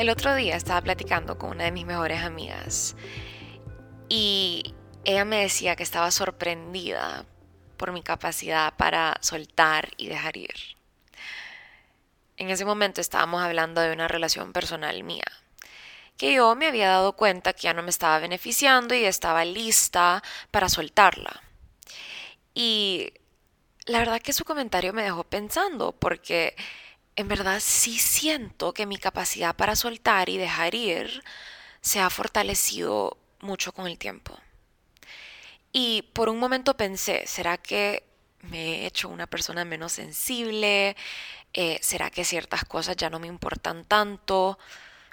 El otro día estaba platicando con una de mis mejores amigas y ella me decía que estaba sorprendida por mi capacidad para soltar y dejar ir. En ese momento estábamos hablando de una relación personal mía, que yo me había dado cuenta que ya no me estaba beneficiando y estaba lista para soltarla. Y la verdad que su comentario me dejó pensando, porque en verdad sí siento que mi capacidad para soltar y dejar ir se ha fortalecido mucho con el tiempo. Y por un momento pensé, ¿será que me he hecho una persona menos sensible? Eh, ¿Será que ciertas cosas ya no me importan tanto?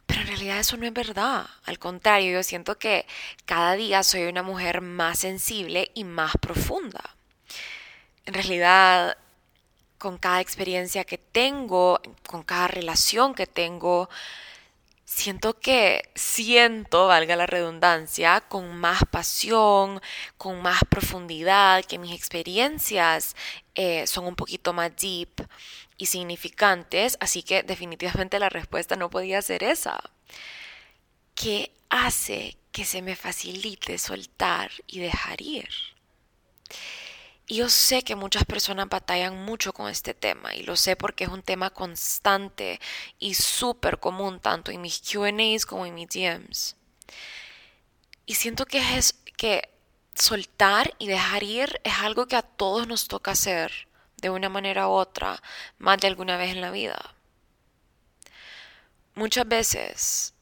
Pero en realidad eso no es verdad. Al contrario, yo siento que cada día soy una mujer más sensible y más profunda. En realidad con cada experiencia que tengo, con cada relación que tengo, siento que siento, valga la redundancia, con más pasión, con más profundidad, que mis experiencias eh, son un poquito más deep y significantes, así que definitivamente la respuesta no podía ser esa. ¿Qué hace que se me facilite soltar y dejar ir? Yo sé que muchas personas batallan mucho con este tema y lo sé porque es un tema constante y súper común tanto en mis QAs como en mis DMs. Y siento que es que soltar y dejar ir es algo que a todos nos toca hacer de una manera u otra más de alguna vez en la vida. Muchas veces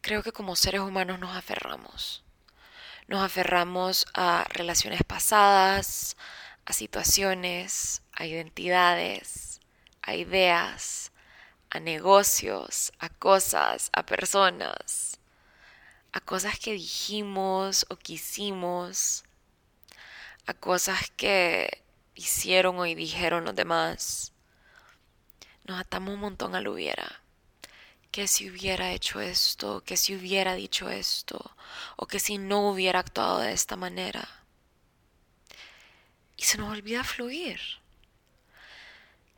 creo que como seres humanos nos aferramos nos aferramos a relaciones pasadas, a situaciones, a identidades, a ideas, a negocios, a cosas, a personas, a cosas que dijimos o quisimos, a cosas que hicieron o dijeron los demás. Nos atamos un montón al hubiera que si hubiera hecho esto, que si hubiera dicho esto, o que si no hubiera actuado de esta manera. Y se nos olvida fluir.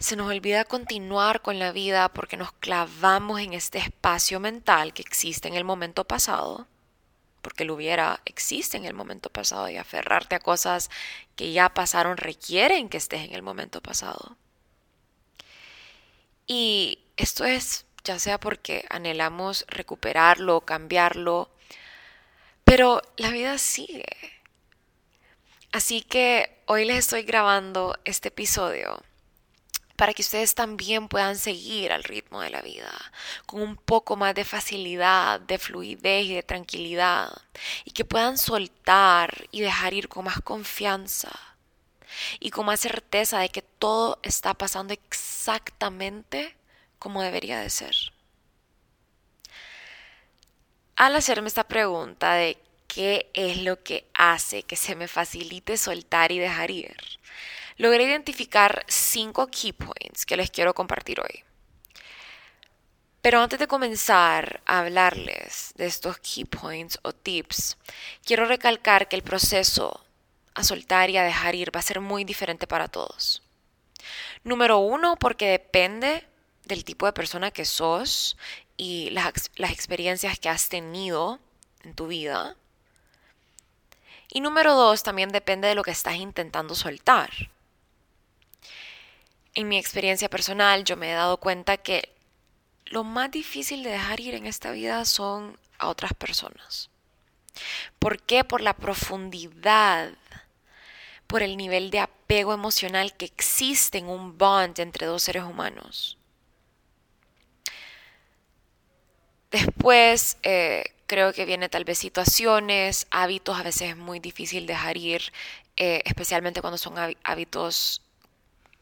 Se nos olvida continuar con la vida porque nos clavamos en este espacio mental que existe en el momento pasado, porque lo hubiera existe en el momento pasado y aferrarte a cosas que ya pasaron requieren que estés en el momento pasado. Y esto es ya sea porque anhelamos recuperarlo, cambiarlo, pero la vida sigue. Así que hoy les estoy grabando este episodio para que ustedes también puedan seguir al ritmo de la vida, con un poco más de facilidad, de fluidez y de tranquilidad, y que puedan soltar y dejar ir con más confianza y con más certeza de que todo está pasando exactamente como debería de ser. Al hacerme esta pregunta de qué es lo que hace que se me facilite soltar y dejar ir, logré identificar cinco key points que les quiero compartir hoy. Pero antes de comenzar a hablarles de estos key points o tips, quiero recalcar que el proceso a soltar y a dejar ir va a ser muy diferente para todos. Número uno, porque depende del tipo de persona que sos y las, las experiencias que has tenido en tu vida. Y número dos, también depende de lo que estás intentando soltar. En mi experiencia personal, yo me he dado cuenta que lo más difícil de dejar ir en esta vida son a otras personas. ¿Por qué? Por la profundidad, por el nivel de apego emocional que existe en un bond entre dos seres humanos. Después eh, creo que viene tal vez situaciones, hábitos, a veces es muy difícil dejar ir, eh, especialmente cuando son hábitos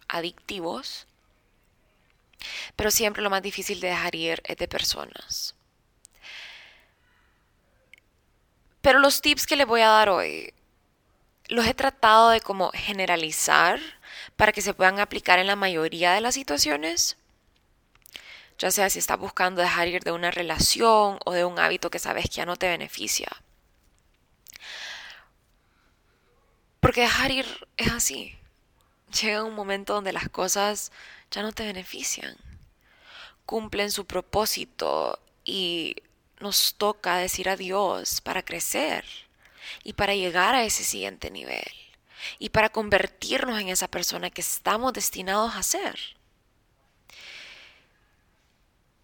adictivos. Pero siempre lo más difícil de dejar ir es de personas. Pero los tips que les voy a dar hoy los he tratado de como generalizar para que se puedan aplicar en la mayoría de las situaciones ya sea si estás buscando dejar ir de una relación o de un hábito que sabes que ya no te beneficia. Porque dejar ir es así. Llega un momento donde las cosas ya no te benefician. Cumplen su propósito y nos toca decir adiós para crecer y para llegar a ese siguiente nivel y para convertirnos en esa persona que estamos destinados a ser.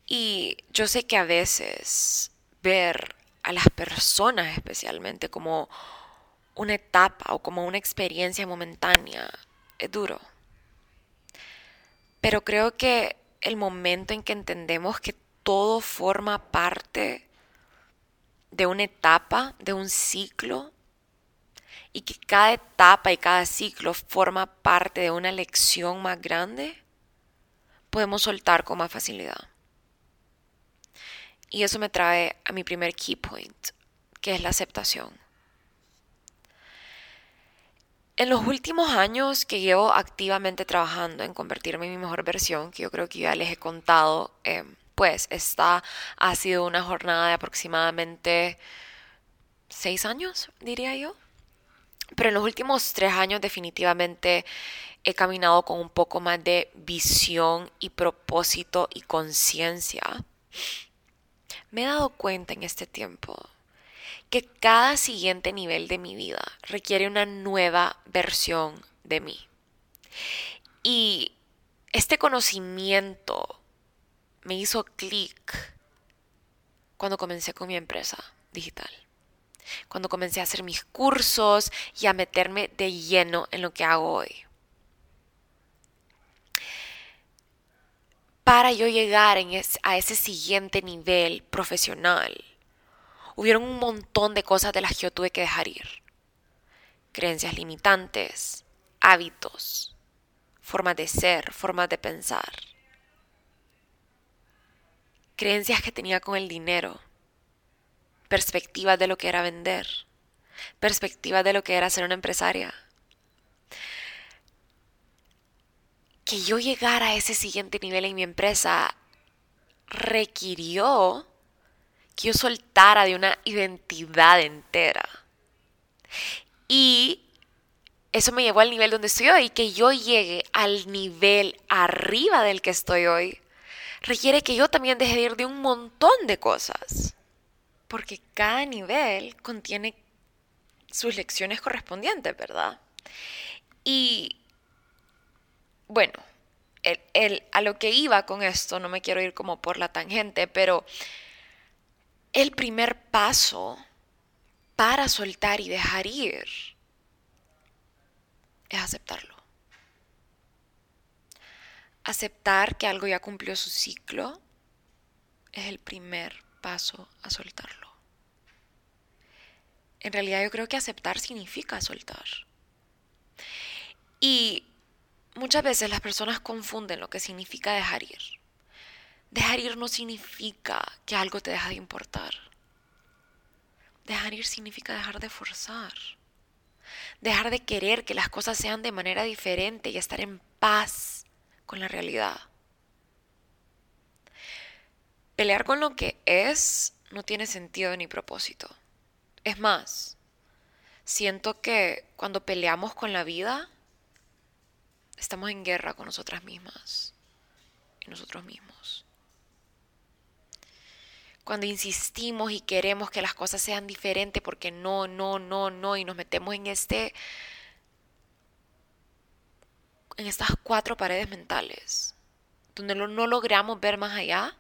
Y yo sé que a veces ver a las personas especialmente como una etapa o como una experiencia momentánea es duro. Pero creo que el momento en que entendemos que todo forma parte de una etapa, de un ciclo, y que cada etapa y cada ciclo forma parte de una lección más grande, podemos soltar con más facilidad. Y eso me trae a mi primer key point, que es la aceptación. En los últimos años que llevo activamente trabajando en convertirme en mi mejor versión, que yo creo que ya les he contado, eh, pues esta ha sido una jornada de aproximadamente seis años, diría yo. Pero en los últimos tres años definitivamente he caminado con un poco más de visión y propósito y conciencia. Me he dado cuenta en este tiempo que cada siguiente nivel de mi vida requiere una nueva versión de mí. Y este conocimiento me hizo clic cuando comencé con mi empresa digital. Cuando comencé a hacer mis cursos y a meterme de lleno en lo que hago hoy. Para yo llegar a ese siguiente nivel profesional, hubieron un montón de cosas de las que yo tuve que dejar ir. Creencias limitantes, hábitos, formas de ser, formas de pensar. Creencias que tenía con el dinero, perspectivas de lo que era vender, perspectivas de lo que era ser una empresaria. Que yo llegara a ese siguiente nivel en mi empresa requirió que yo soltara de una identidad entera. Y eso me llevó al nivel donde estoy hoy, que yo llegue al nivel arriba del que estoy hoy, requiere que yo también deje de ir de un montón de cosas. Porque cada nivel contiene sus lecciones correspondientes, ¿verdad? Y bueno, el, a lo que iba con esto, no me quiero ir como por la tangente, pero el primer paso para soltar y dejar ir es aceptarlo. Aceptar que algo ya cumplió su ciclo es el primer paso a soltarlo. En realidad yo creo que aceptar significa soltar. Y muchas veces las personas confunden lo que significa dejar ir. Dejar ir no significa que algo te deja de importar. Dejar ir significa dejar de forzar. Dejar de querer que las cosas sean de manera diferente y estar en paz con la realidad. Pelear con lo que es no tiene sentido ni propósito. Es más, siento que cuando peleamos con la vida, estamos en guerra con nosotras mismas y nosotros mismos cuando insistimos y queremos que las cosas sean diferentes porque no, no, no, no, y nos metemos en este en estas cuatro paredes mentales, donde no logramos ver más allá,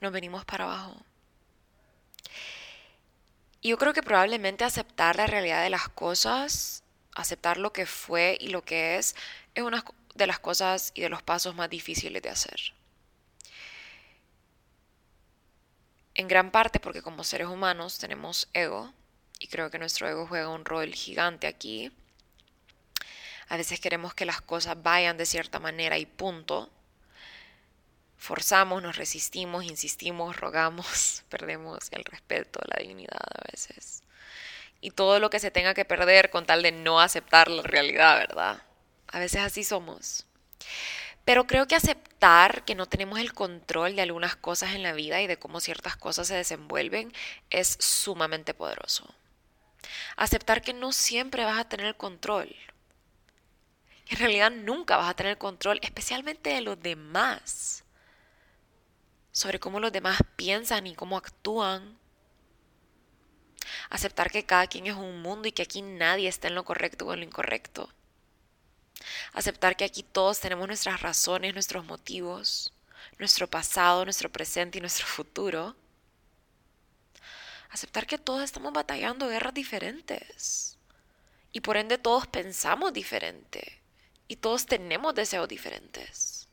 nos venimos para abajo. Y yo creo que probablemente aceptar la realidad de las cosas, aceptar lo que fue y lo que es, es una de las cosas y de los pasos más difíciles de hacer. En gran parte porque como seres humanos tenemos ego y creo que nuestro ego juega un rol gigante aquí. A veces queremos que las cosas vayan de cierta manera y punto. Forzamos, nos resistimos, insistimos, rogamos, perdemos el respeto, la dignidad a veces. Y todo lo que se tenga que perder con tal de no aceptar la realidad, ¿verdad? A veces así somos. Pero creo que aceptar que no tenemos el control de algunas cosas en la vida y de cómo ciertas cosas se desenvuelven es sumamente poderoso. Aceptar que no siempre vas a tener el control. En realidad nunca vas a tener control, especialmente de los demás. sobre cómo los demás piensan y cómo actúan. Aceptar que cada quien es un mundo y que aquí nadie está en lo correcto o en lo incorrecto. Aceptar que aquí todos tenemos nuestras razones, nuestros motivos, nuestro pasado, nuestro presente y nuestro futuro. Aceptar que todos estamos batallando guerras diferentes. Y por ende todos pensamos diferente. Y todos tenemos deseos diferentes.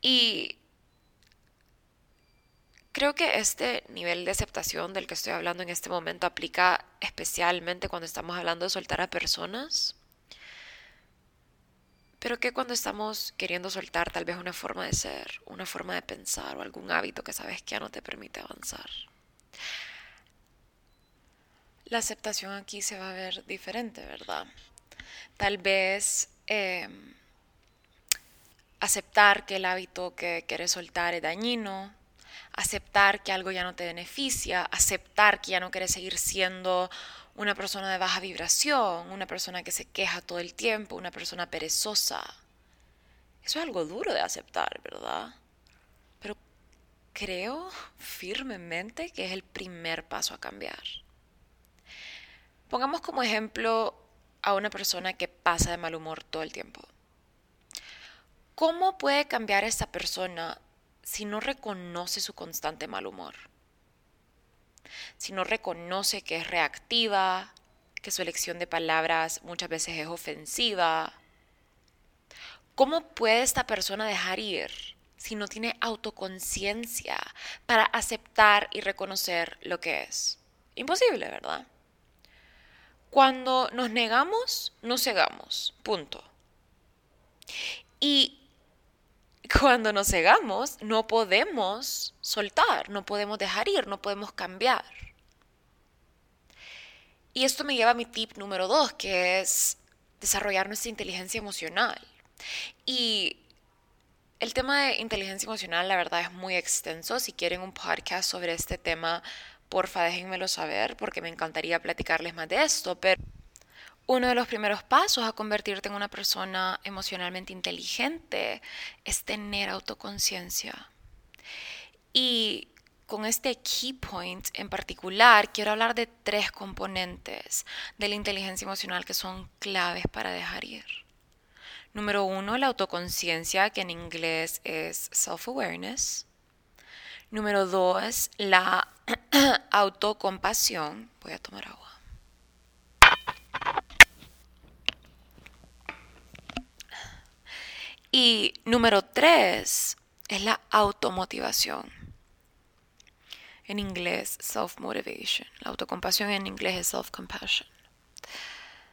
Y creo que este nivel de aceptación del que estoy hablando en este momento aplica especialmente cuando estamos hablando de soltar a personas. Pero que cuando estamos queriendo soltar tal vez una forma de ser, una forma de pensar o algún hábito que sabes que ya no te permite avanzar. La aceptación aquí se va a ver diferente, ¿verdad? Tal vez em, aceptar que el hábito que quieres soltar es dañino, aceptar que algo ya no te beneficia, aceptar que ya no quieres seguir siendo una persona de baja vibración, una persona que se queja todo el tiempo, una persona perezosa. Eso es algo duro de aceptar, ¿verdad? Pero creo firmemente que es el primer paso a cambiar. Pongamos como ejemplo a una persona que pasa de mal humor todo el tiempo. ¿Cómo puede cambiar esa persona si no reconoce su constante mal humor? Si no reconoce que es reactiva, que su elección de palabras muchas veces es ofensiva. ¿Cómo puede esta persona dejar ir si no tiene autoconciencia para aceptar y reconocer lo que es? Imposible, ¿verdad? Cuando nos negamos, nos cegamos. Punto. Y cuando nos cegamos, no podemos soltar, no podemos dejar ir, no podemos cambiar. Y esto me lleva a mi tip número dos, que es desarrollar nuestra inteligencia emocional. Y el tema de inteligencia emocional, la verdad, es muy extenso. Si quieren un podcast sobre este tema, porfa, déjenmelo saber, porque me encantaría platicarles más de esto. Pero uno de los primeros pasos a convertirte en una persona emocionalmente inteligente es tener autoconciencia. Y con este key point en particular, quiero hablar de tres componentes de la inteligencia emocional que son claves para dejar ir. Número uno, la autoconciencia, que en inglés es self-awareness. Número dos, la autocompasión. Voy a tomar agua. Y número tres es la automotivación. En inglés, self-motivation. La autocompasión en inglés es self-compassion.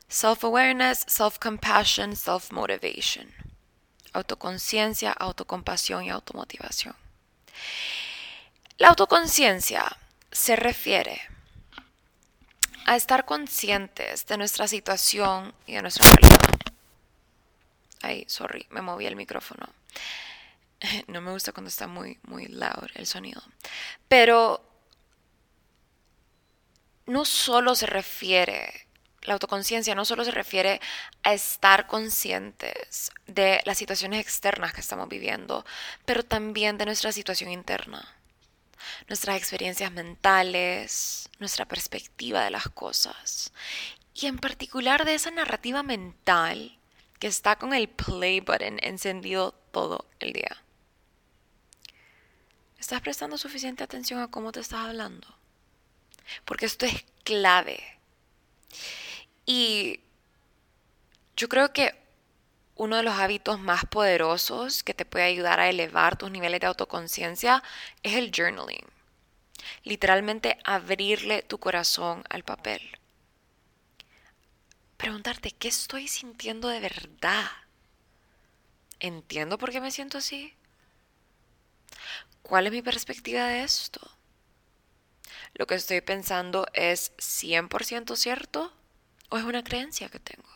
Self-awareness, self-compassion, self-motivation. Autoconciencia, autocompasión y automotivación. La autoconciencia se refiere a estar conscientes de nuestra situación y de nuestra realidad. Ay, sorry, me moví el micrófono. No me gusta cuando está muy, muy loud el sonido. Pero no solo se refiere, la autoconciencia no solo se refiere a estar conscientes de las situaciones externas que estamos viviendo, pero también de nuestra situación interna, nuestras experiencias mentales, nuestra perspectiva de las cosas. Y en particular de esa narrativa mental que está con el play button encendido todo el día. ¿Estás prestando suficiente atención a cómo te estás hablando? Porque esto es clave. Y yo creo que uno de los hábitos más poderosos que te puede ayudar a elevar tus niveles de autoconciencia es el journaling. Literalmente abrirle tu corazón al papel preguntarte, ¿qué estoy sintiendo de verdad? ¿Entiendo por qué me siento así? ¿Cuál es mi perspectiva de esto? ¿Lo que estoy pensando es 100% cierto o es una creencia que tengo?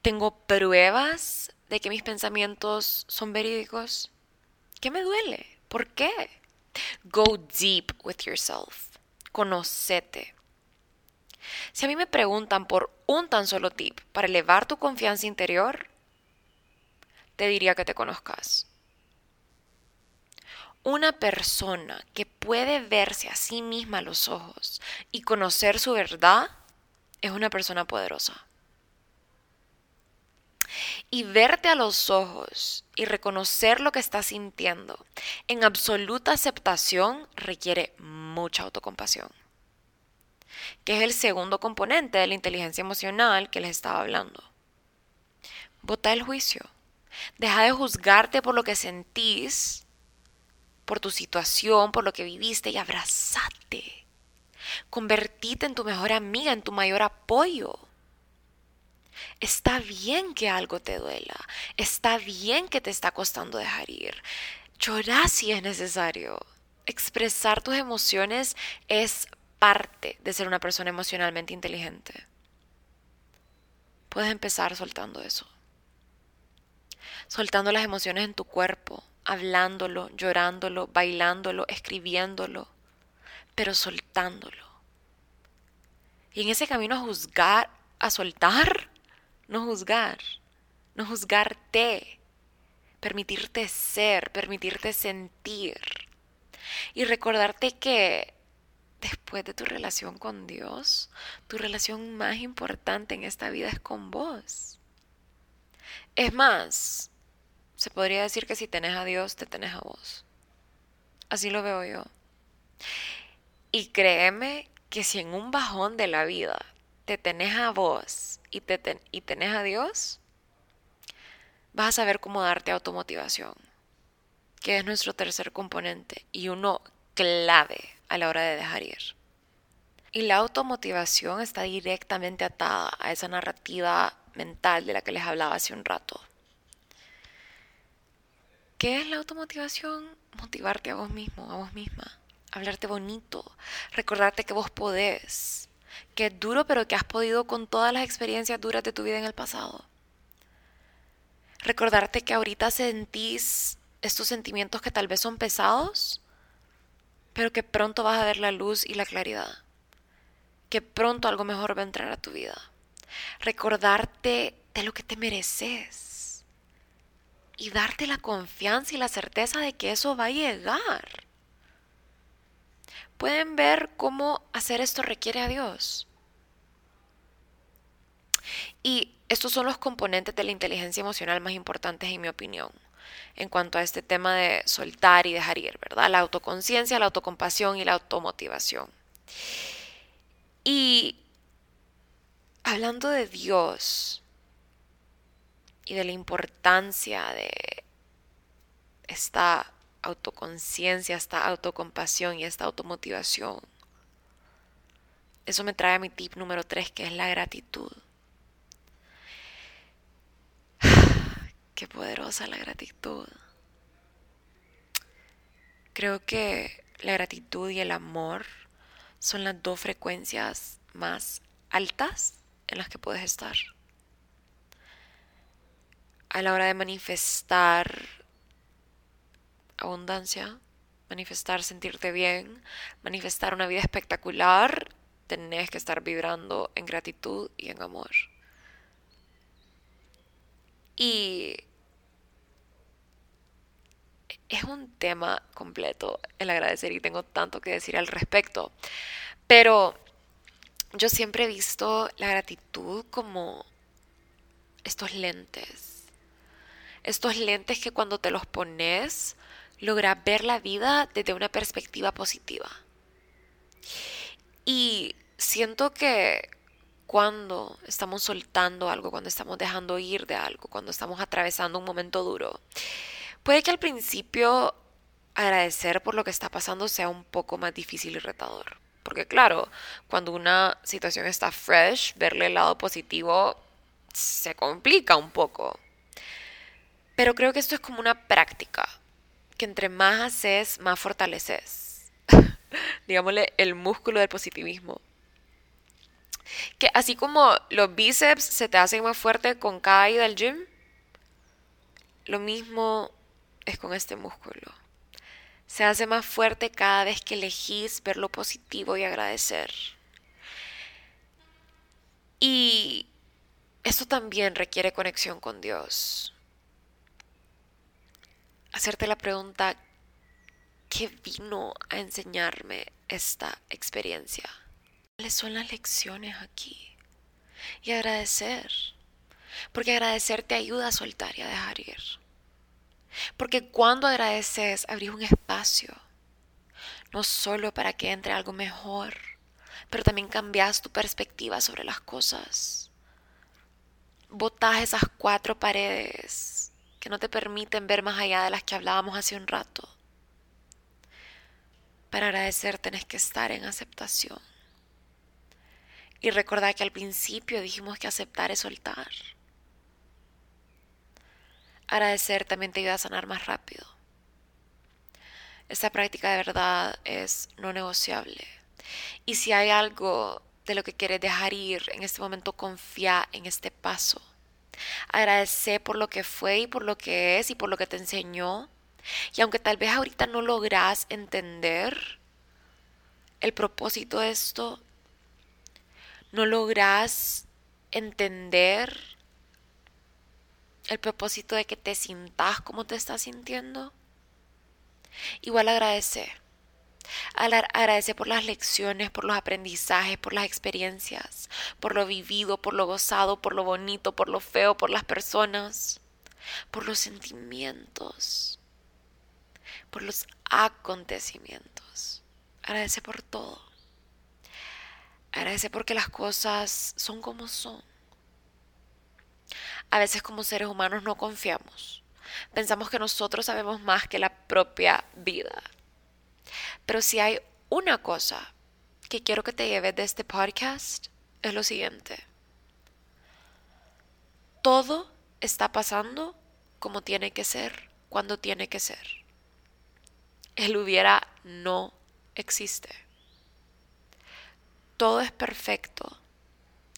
¿Tengo pruebas de que mis pensamientos son verídicos? ¿Qué me duele? ¿Por qué? Go deep with yourself. Conocete. Si a mí me preguntan por un tan solo tip para elevar tu confianza interior, te diría que te conozcas. Una persona que puede verse a sí misma a los ojos y conocer su verdad es una persona poderosa. Y verte a los ojos y reconocer lo que estás sintiendo en absoluta aceptación requiere mucha autocompasión, que es el segundo componente de la inteligencia emocional que les estaba hablando. Bota el juicio. Deja de juzgarte por lo que sentís, por tu situación, por lo que viviste y abrazate. Convertite en tu mejor amiga, en tu mayor apoyo. Está bien que algo te duela. Está bien que te está costando dejar ir. Llorar si es necesario. Expresar tus emociones es parte de ser una persona emocionalmente inteligente. Puedes empezar soltando eso. Soltando las emociones en tu cuerpo, hablándolo, llorándolo, bailándolo, escribiéndolo, pero soltándolo. Y en ese camino a juzgar, a soltar, no juzgar, no juzgarte, permitirte ser, permitirte sentir y recordarte que después de tu relación con Dios, tu relación más importante en esta vida es con vos. Es más, se podría decir que si tenés a Dios, te tenés a vos. Así lo veo yo. Y créeme que si en un bajón de la vida te tenés a vos y, te y tenés a Dios, vas a saber cómo darte automotivación, que es nuestro tercer componente y uno clave a la hora de dejar ir. Y la automotivación está directamente atada a esa narrativa mental de la que les hablaba hace un rato. ¿Qué es la automotivación? Motivarte a vos mismo, a vos misma. Hablarte bonito. Recordarte que vos podés. Que es duro, pero que has podido con todas las experiencias duras de tu vida en el pasado. Recordarte que ahorita sentís estos sentimientos que tal vez son pesados, pero que pronto vas a ver la luz y la claridad. Que pronto algo mejor va a entrar a tu vida. Recordarte de lo que te mereces y darte la confianza y la certeza de que eso va a llegar. Pueden ver cómo hacer esto requiere a Dios. Y estos son los componentes de la inteligencia emocional más importantes en mi opinión en cuanto a este tema de soltar y dejar ir, ¿verdad? La autoconciencia, la autocompasión y la automotivación. Y hablando de Dios, y de la importancia de esta autoconciencia, esta autocompasión y esta automotivación. Eso me trae a mi tip número 3, que es la gratitud. Qué poderosa la gratitud. Creo que la gratitud y el amor son las dos frecuencias más altas en las que puedes estar a la hora de manifestar abundancia, manifestar sentirte bien, manifestar una vida espectacular, tenés que estar vibrando en gratitud y en amor. Y es un tema completo el agradecer y tengo tanto que decir al respecto. Pero yo siempre he visto la gratitud como estos lentes estos lentes que cuando te los pones logras ver la vida desde una perspectiva positiva. Y siento que cuando estamos soltando algo, cuando estamos dejando ir de algo, cuando estamos atravesando un momento duro, puede que al principio agradecer por lo que está pasando sea un poco más difícil y retador. Porque claro, cuando una situación está fresh, verle el lado positivo se complica un poco. Pero creo que esto es como una práctica, que entre más haces, más fortaleces. Digámosle el músculo del positivismo. Que así como los bíceps se te hacen más fuertes con cada ida al gym, lo mismo es con este músculo. Se hace más fuerte cada vez que elegís ver lo positivo y agradecer. Y eso también requiere conexión con Dios hacerte la pregunta, ¿qué vino a enseñarme esta experiencia? ¿Cuáles son las lecciones aquí? Y agradecer, porque agradecer te ayuda a soltar y a dejar ir. Porque cuando agradeces, abrís un espacio, no solo para que entre algo mejor, pero también cambias tu perspectiva sobre las cosas. Botas esas cuatro paredes que no te permiten ver más allá de las que hablábamos hace un rato. Para agradecer tenés que estar en aceptación. Y recordar que al principio dijimos que aceptar es soltar. Agradecer también te ayuda a sanar más rápido. Esta práctica de verdad es no negociable. Y si hay algo de lo que quieres dejar ir en este momento, confía en este paso. Agradece por lo que fue y por lo que es y por lo que te enseñó. Y aunque tal vez ahorita no logras entender el propósito de esto, no logras entender el propósito de que te sintas como te estás sintiendo, igual agradece. Agradece por las lecciones, por los aprendizajes, por las experiencias, por lo vivido, por lo gozado, por lo bonito, por lo feo, por las personas, por los sentimientos, por los acontecimientos. Agradece por todo. Agradece porque las cosas son como son. A veces como seres humanos no confiamos. Pensamos que nosotros sabemos más que la propia vida. Pero si hay una cosa que quiero que te lleves de este podcast, es lo siguiente. Todo está pasando como tiene que ser, cuando tiene que ser. El hubiera no existe. Todo es perfecto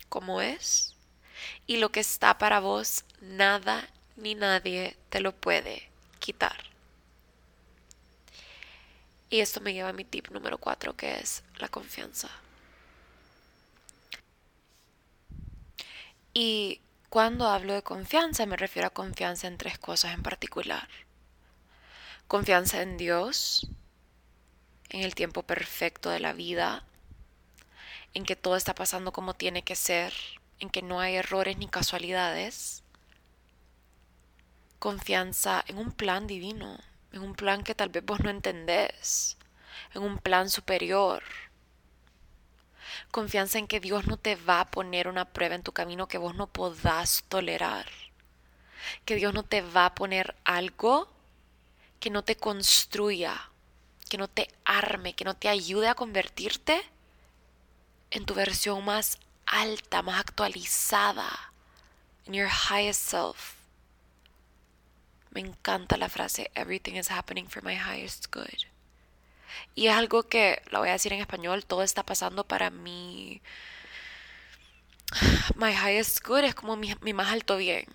como es y lo que está para vos, nada ni nadie te lo puede quitar. Y esto me lleva a mi tip número cuatro, que es la confianza. Y cuando hablo de confianza me refiero a confianza en tres cosas en particular. Confianza en Dios, en el tiempo perfecto de la vida, en que todo está pasando como tiene que ser, en que no hay errores ni casualidades. Confianza en un plan divino, en un plan que tal vez vos no entendés, en un plan superior. Confianza en que Dios no te va a poner una prueba en tu camino que vos no podás tolerar. Que Dios no te va a poner algo que no te construya, que no te arme, que no te ayude a convertirte en tu versión más alta, más actualizada, in your highest self. Me encanta la frase Everything is happening for my highest good. Y es algo que, lo voy a decir en español, todo está pasando para mí. My highest good es como mi, mi más alto bien.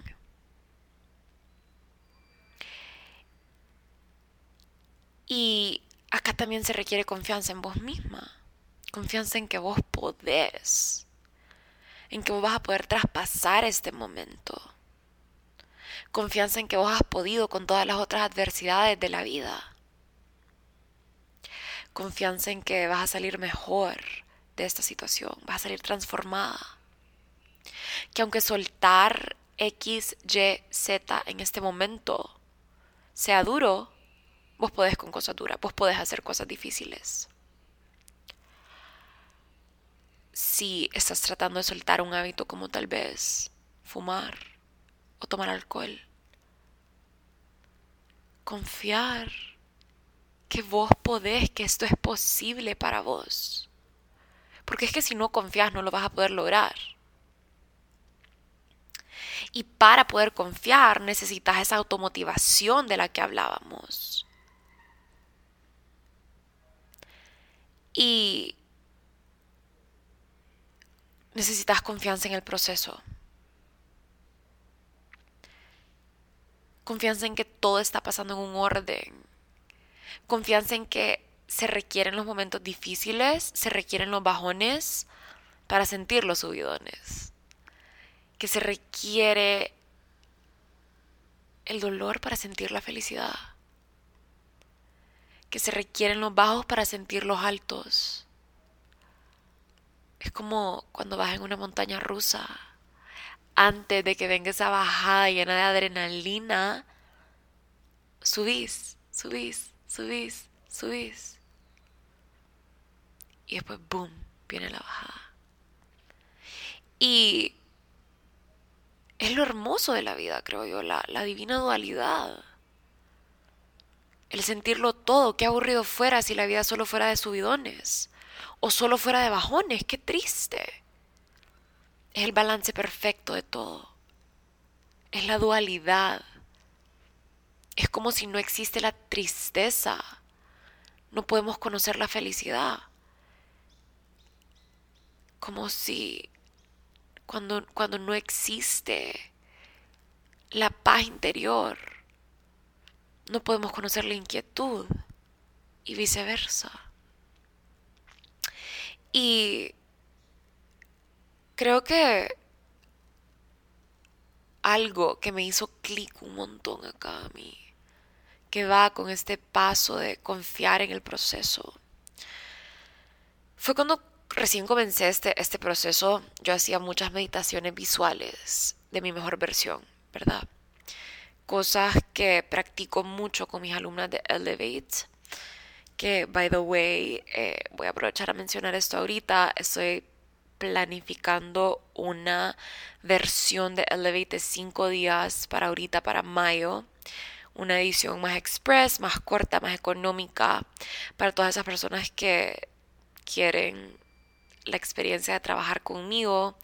Y acá también se requiere confianza en vos misma. Confianza en que vos podés. En que vos vas a poder traspasar este momento confianza en que vos has podido con todas las otras adversidades de la vida. Confianza en que vas a salir mejor de esta situación, vas a salir transformada. Que aunque soltar X, Y, Z en este momento sea duro, vos podés con cosas duras, vos podés hacer cosas difíciles. Si estás tratando de soltar un hábito como tal vez fumar, o tomar alcohol. Confiar que vos podés, que esto es posible para vos. Porque es que si no confías no lo vas a poder lograr. Y para poder confiar necesitas esa automotivación de la que hablábamos. Y necesitas confianza en el proceso. Confianza en que todo está pasando en un orden. Confianza en que se requieren los momentos difíciles, se requieren los bajones para sentir los subidones. Que se requiere el dolor para sentir la felicidad. que se requieren los bajos para sentir los altos. Es como cuando vas en una montaña rusa. Antes de que venga esa bajada llena de adrenalina, subís, subís, subís, subís. Y después, boom, viene la bajada. Y es lo hermoso de la vida, creo yo, la, la divina dualidad. El sentirlo todo, qué aburrido fuera si la vida solo fuera de subidones o solo fuera de bajones, qué triste. Es el balance perfecto de todo. Es la dualidad. Es como si no existe la tristeza. No podemos conocer la felicidad. Como si cuando, cuando no existe la paz interior, no podemos conocer la inquietud y viceversa. Y creo que algo que me hizo clic un montón acá a mí, que va con este paso de confiar en el proceso, fue cuando recién comencé este, este proceso, yo hacía muchas meditaciones visuales de mi mejor versión, ¿verdad? cosas que practico mucho con mis alumnas de Elevate. Que, by the way, eh, voy a aprovechar a mencionar esto ahorita. Estoy planificando una versión de Elevate de 5 días para ahorita, para mayo. Una edición más express, más corta, más económica, para todas esas personas que quieren la experiencia de trabajar conmigo,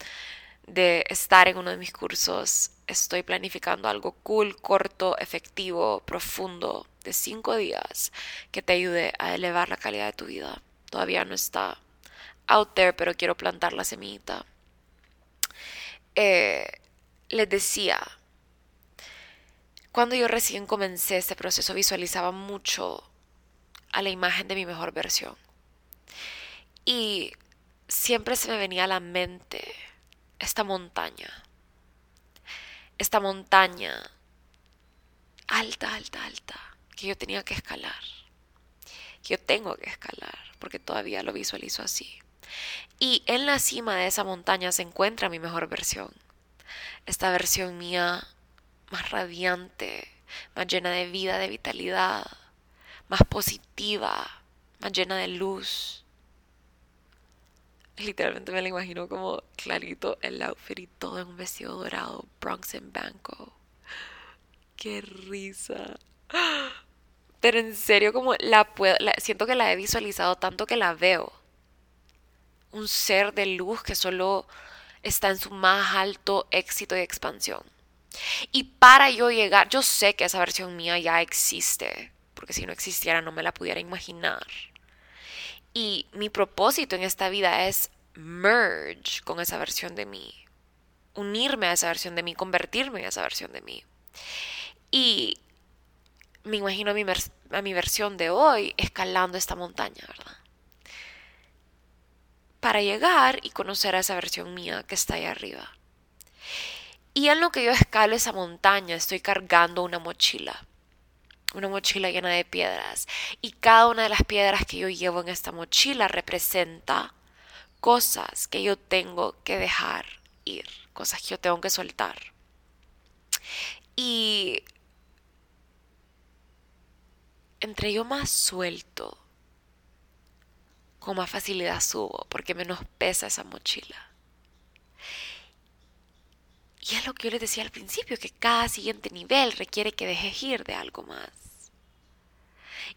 de estar en uno de mis cursos estoy planificando algo cool, corto, efectivo, profundo, de cinco días, que te ayude a elevar la calidad de tu vida. Todavía no está out there, pero quiero plantar la semillita. Eh, les decía, cuando yo recién comencé este proceso visualizaba mucho a la imagen de mi mejor versión. Y siempre se me venía a la mente esta montaña esta montaña alta, alta, alta, que yo tenía que escalar. Que yo tengo que escalar, porque todavía lo visualizo así. Y en la cima de esa montaña se encuentra mi mejor versión. Esta versión mía más radiante, más llena de vida, de vitalidad, más positiva, más llena de luz, Literalmente me la imagino como clarito el outfit y todo en un vestido dorado, Bronx en Banco. Qué risa. Pero en serio, como la puedo, siento que la he visualizado tanto que la veo. Un ser de luz que solo está en su más alto éxito y expansión. Y para yo llegar, yo sé que esa versión mía ya existe, porque si no existiera no me la pudiera imaginar. Y mi propósito en esta vida es merge con esa versión de mí, unirme a esa versión de mí, convertirme en esa versión de mí. Y me imagino a mi, a mi versión de hoy escalando esta montaña, ¿verdad? Para llegar y conocer a esa versión mía que está ahí arriba. Y en lo que yo escalo esa montaña, estoy cargando una mochila una mochila llena de piedras. Y cada una de las piedras que yo llevo en esta mochila representa cosas que yo tengo que dejar ir, cosas que yo tengo que soltar. Y entre yo más suelto, con más facilidad subo, porque menos pesa esa mochila. Y es lo que yo les decía al principio, que cada siguiente nivel requiere que dejes ir de algo más.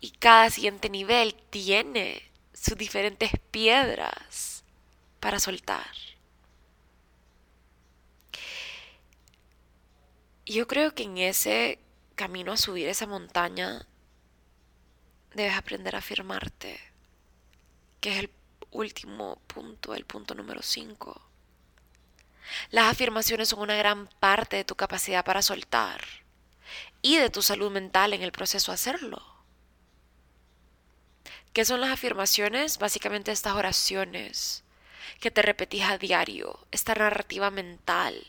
Y cada siguiente nivel tiene sus diferentes piedras para soltar. Yo creo que en ese camino a subir esa montaña debes aprender a afirmarte, que es el último punto, el punto número 5. Las afirmaciones son una gran parte de tu capacidad para soltar y de tu salud mental en el proceso de hacerlo. ¿Qué son las afirmaciones? Básicamente estas oraciones que te repetís a diario, esta narrativa mental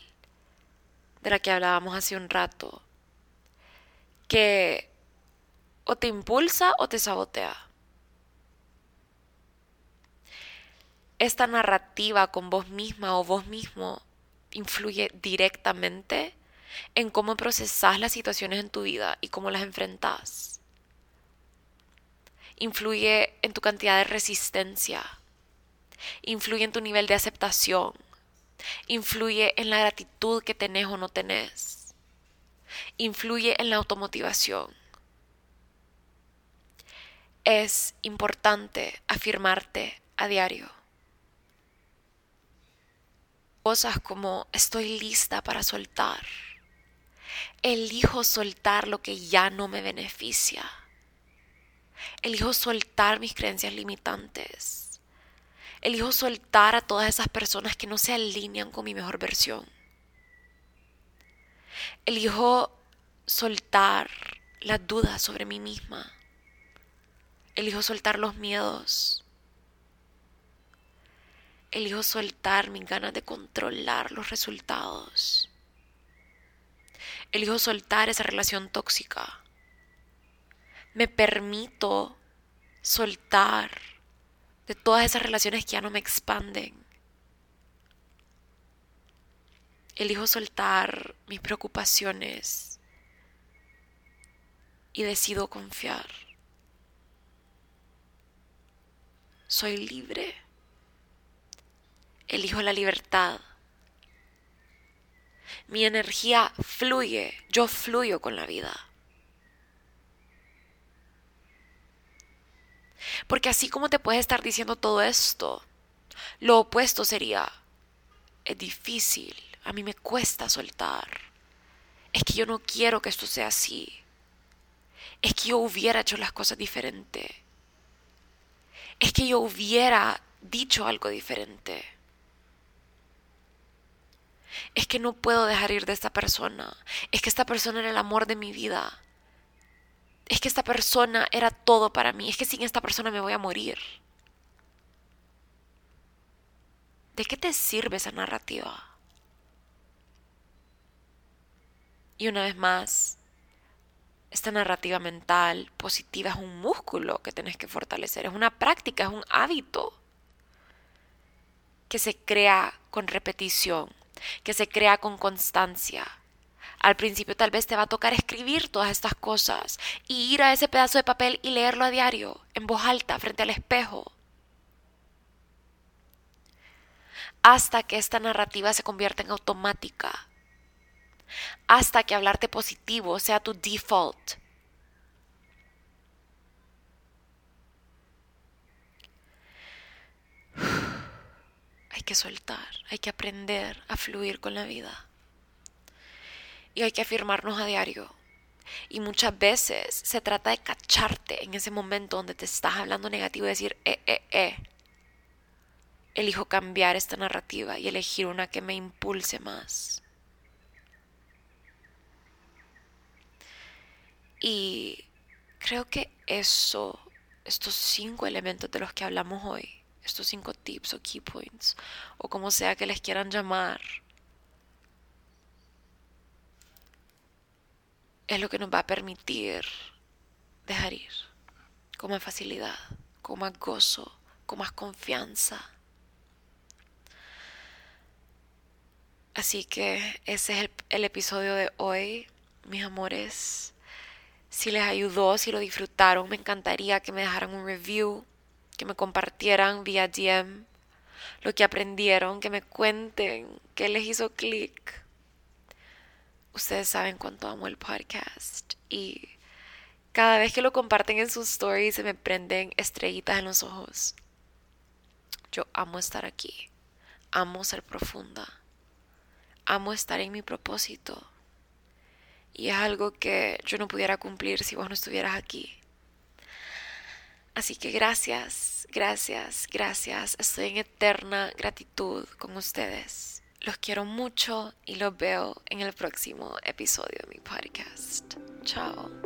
de la que hablábamos hace un rato, que o te impulsa o te sabotea. Esta narrativa con vos misma o vos mismo influye directamente en cómo procesas las situaciones en tu vida y cómo las enfrentas. Influye en tu cantidad de resistencia. Influye en tu nivel de aceptación. Influye en la gratitud que tenés o no tenés. Influye en la automotivación. Es importante afirmarte a diario cosas como estoy lista para soltar. Elijo soltar lo que ya no me beneficia. Elijo soltar mis creencias limitantes. Elijo soltar a todas esas personas que no se alinean con mi mejor versión. Elijo soltar las dudas sobre mí misma. Elijo soltar los miedos. Elijo soltar mis ganas de controlar los resultados. Elijo soltar esa relación tóxica. Me permito soltar de todas esas relaciones que ya no me expanden. Elijo soltar mis preocupaciones y decido confiar. Soy libre. Elijo la libertad. Mi energía fluye, yo fluyo con la vida. Porque así como te puedes estar diciendo todo esto, lo opuesto sería, es difícil, a mí me cuesta soltar. Es que yo no quiero que esto sea así. Es que yo hubiera hecho las cosas diferente. Es que yo hubiera dicho algo diferente es que no puedo dejar ir de esta persona, es que esta persona era el amor de mi vida, es que esta persona era todo para mí, es que sin esta persona me voy a morir. ¿De qué te sirve esa narrativa? Y una vez más, esta narrativa mental positiva es un músculo que tienes que fortalecer, es una práctica, es un hábito que se crea con repetición que se crea con constancia. Al principio tal vez te va a tocar escribir todas estas cosas y ir a ese pedazo de papel y leerlo a diario, en voz alta, frente al espejo. Hasta que esta narrativa se convierta en automática. Hasta que hablarte positivo sea tu default. hay que soltar, hay que aprender a fluir con la vida. Y hay que afirmarnos a diario. Y muchas veces se trata de cacharte en ese momento donde te estás hablando negativo y decir, eh, eh, eh. Elijo cambiar esta narrativa y elegir una que me impulse más. Y creo que eso, estos cinco elementos de los que hablamos hoy, estos cinco tips o key points o como sea que les quieran llamar, es lo que nos va a permitir dejar ir con más facilidad, con más gozo, con más confianza. Así que ese es el, el episodio de hoy, mis amores. Si les ayudó, si lo disfrutaron, me encantaría que me dejaran un review que me compartieran vía DM lo que aprendieron, que me cuenten qué les hizo clic. Ustedes saben cuánto amo el podcast y cada vez que lo comparten en sus stories se me prenden estrellitas en los ojos. Yo amo estar aquí, amo ser profunda, amo estar en mi propósito y es algo que yo no pudiera cumplir si vos no estuvieras aquí. Así que gracias, gracias, gracias. Estoy en eterna gratitud con ustedes. Los quiero mucho y los veo en el próximo episodio de mi podcast. Chao.